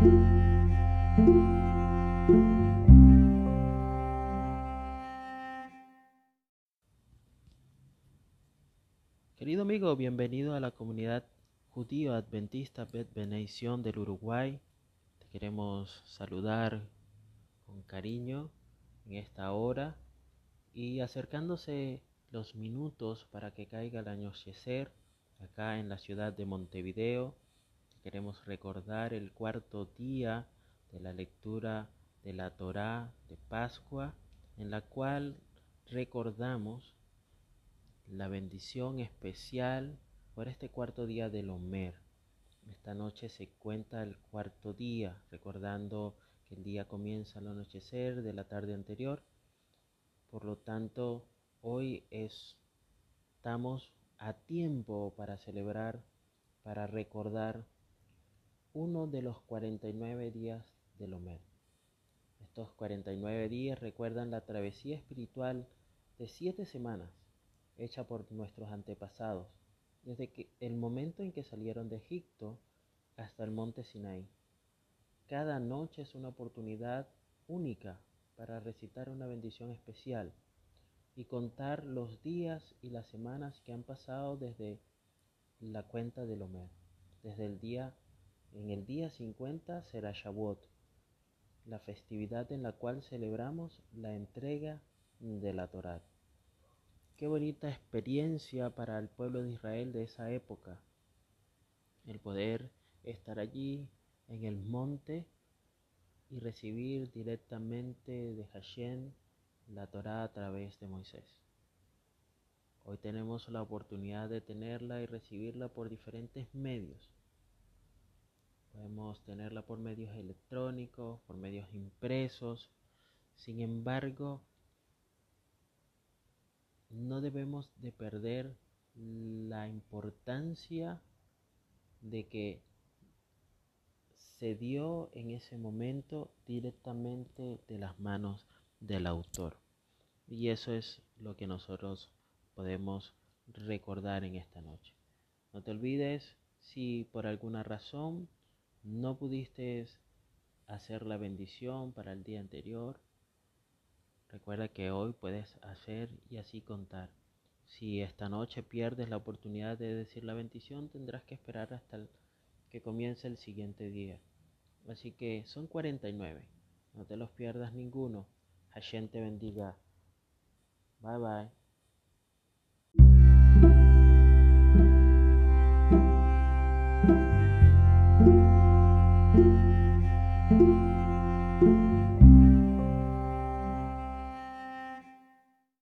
Querido amigo, bienvenido a la comunidad judío adventista Bet Beneición del Uruguay. Te queremos saludar con cariño en esta hora y acercándose los minutos para que caiga el anochecer acá en la ciudad de Montevideo, Queremos recordar el cuarto día de la lectura de la Torá de Pascua, en la cual recordamos la bendición especial por este cuarto día del Omer. Esta noche se cuenta el cuarto día, recordando que el día comienza al anochecer de la tarde anterior. Por lo tanto, hoy estamos a tiempo para celebrar, para recordar uno de los 49 días del Omer. Estos 49 días recuerdan la travesía espiritual de siete semanas hecha por nuestros antepasados, desde que el momento en que salieron de Egipto hasta el monte Sinai. Cada noche es una oportunidad única para recitar una bendición especial y contar los días y las semanas que han pasado desde la cuenta del Omer. Desde el día, en el día 50 será Shavuot, la festividad en la cual celebramos la entrega de la Torá. Qué bonita experiencia para el pueblo de Israel de esa época, el poder estar allí en el monte y recibir directamente de Hashem la Torá a través de Moisés. Hoy tenemos la oportunidad de tenerla y recibirla por diferentes medios. Podemos tenerla por medios electrónicos, por medios impresos. Sin embargo, no debemos de perder la importancia de que se dio en ese momento directamente de las manos del autor. Y eso es lo que nosotros podemos recordar en esta noche. No te olvides si por alguna razón no pudiste hacer la bendición para el día anterior, Recuerda que hoy puedes hacer y así contar. Si esta noche pierdes la oportunidad de decir la bendición, tendrás que esperar hasta que comience el siguiente día. Así que son 49. No te los pierdas ninguno. Hashem te bendiga. Bye bye.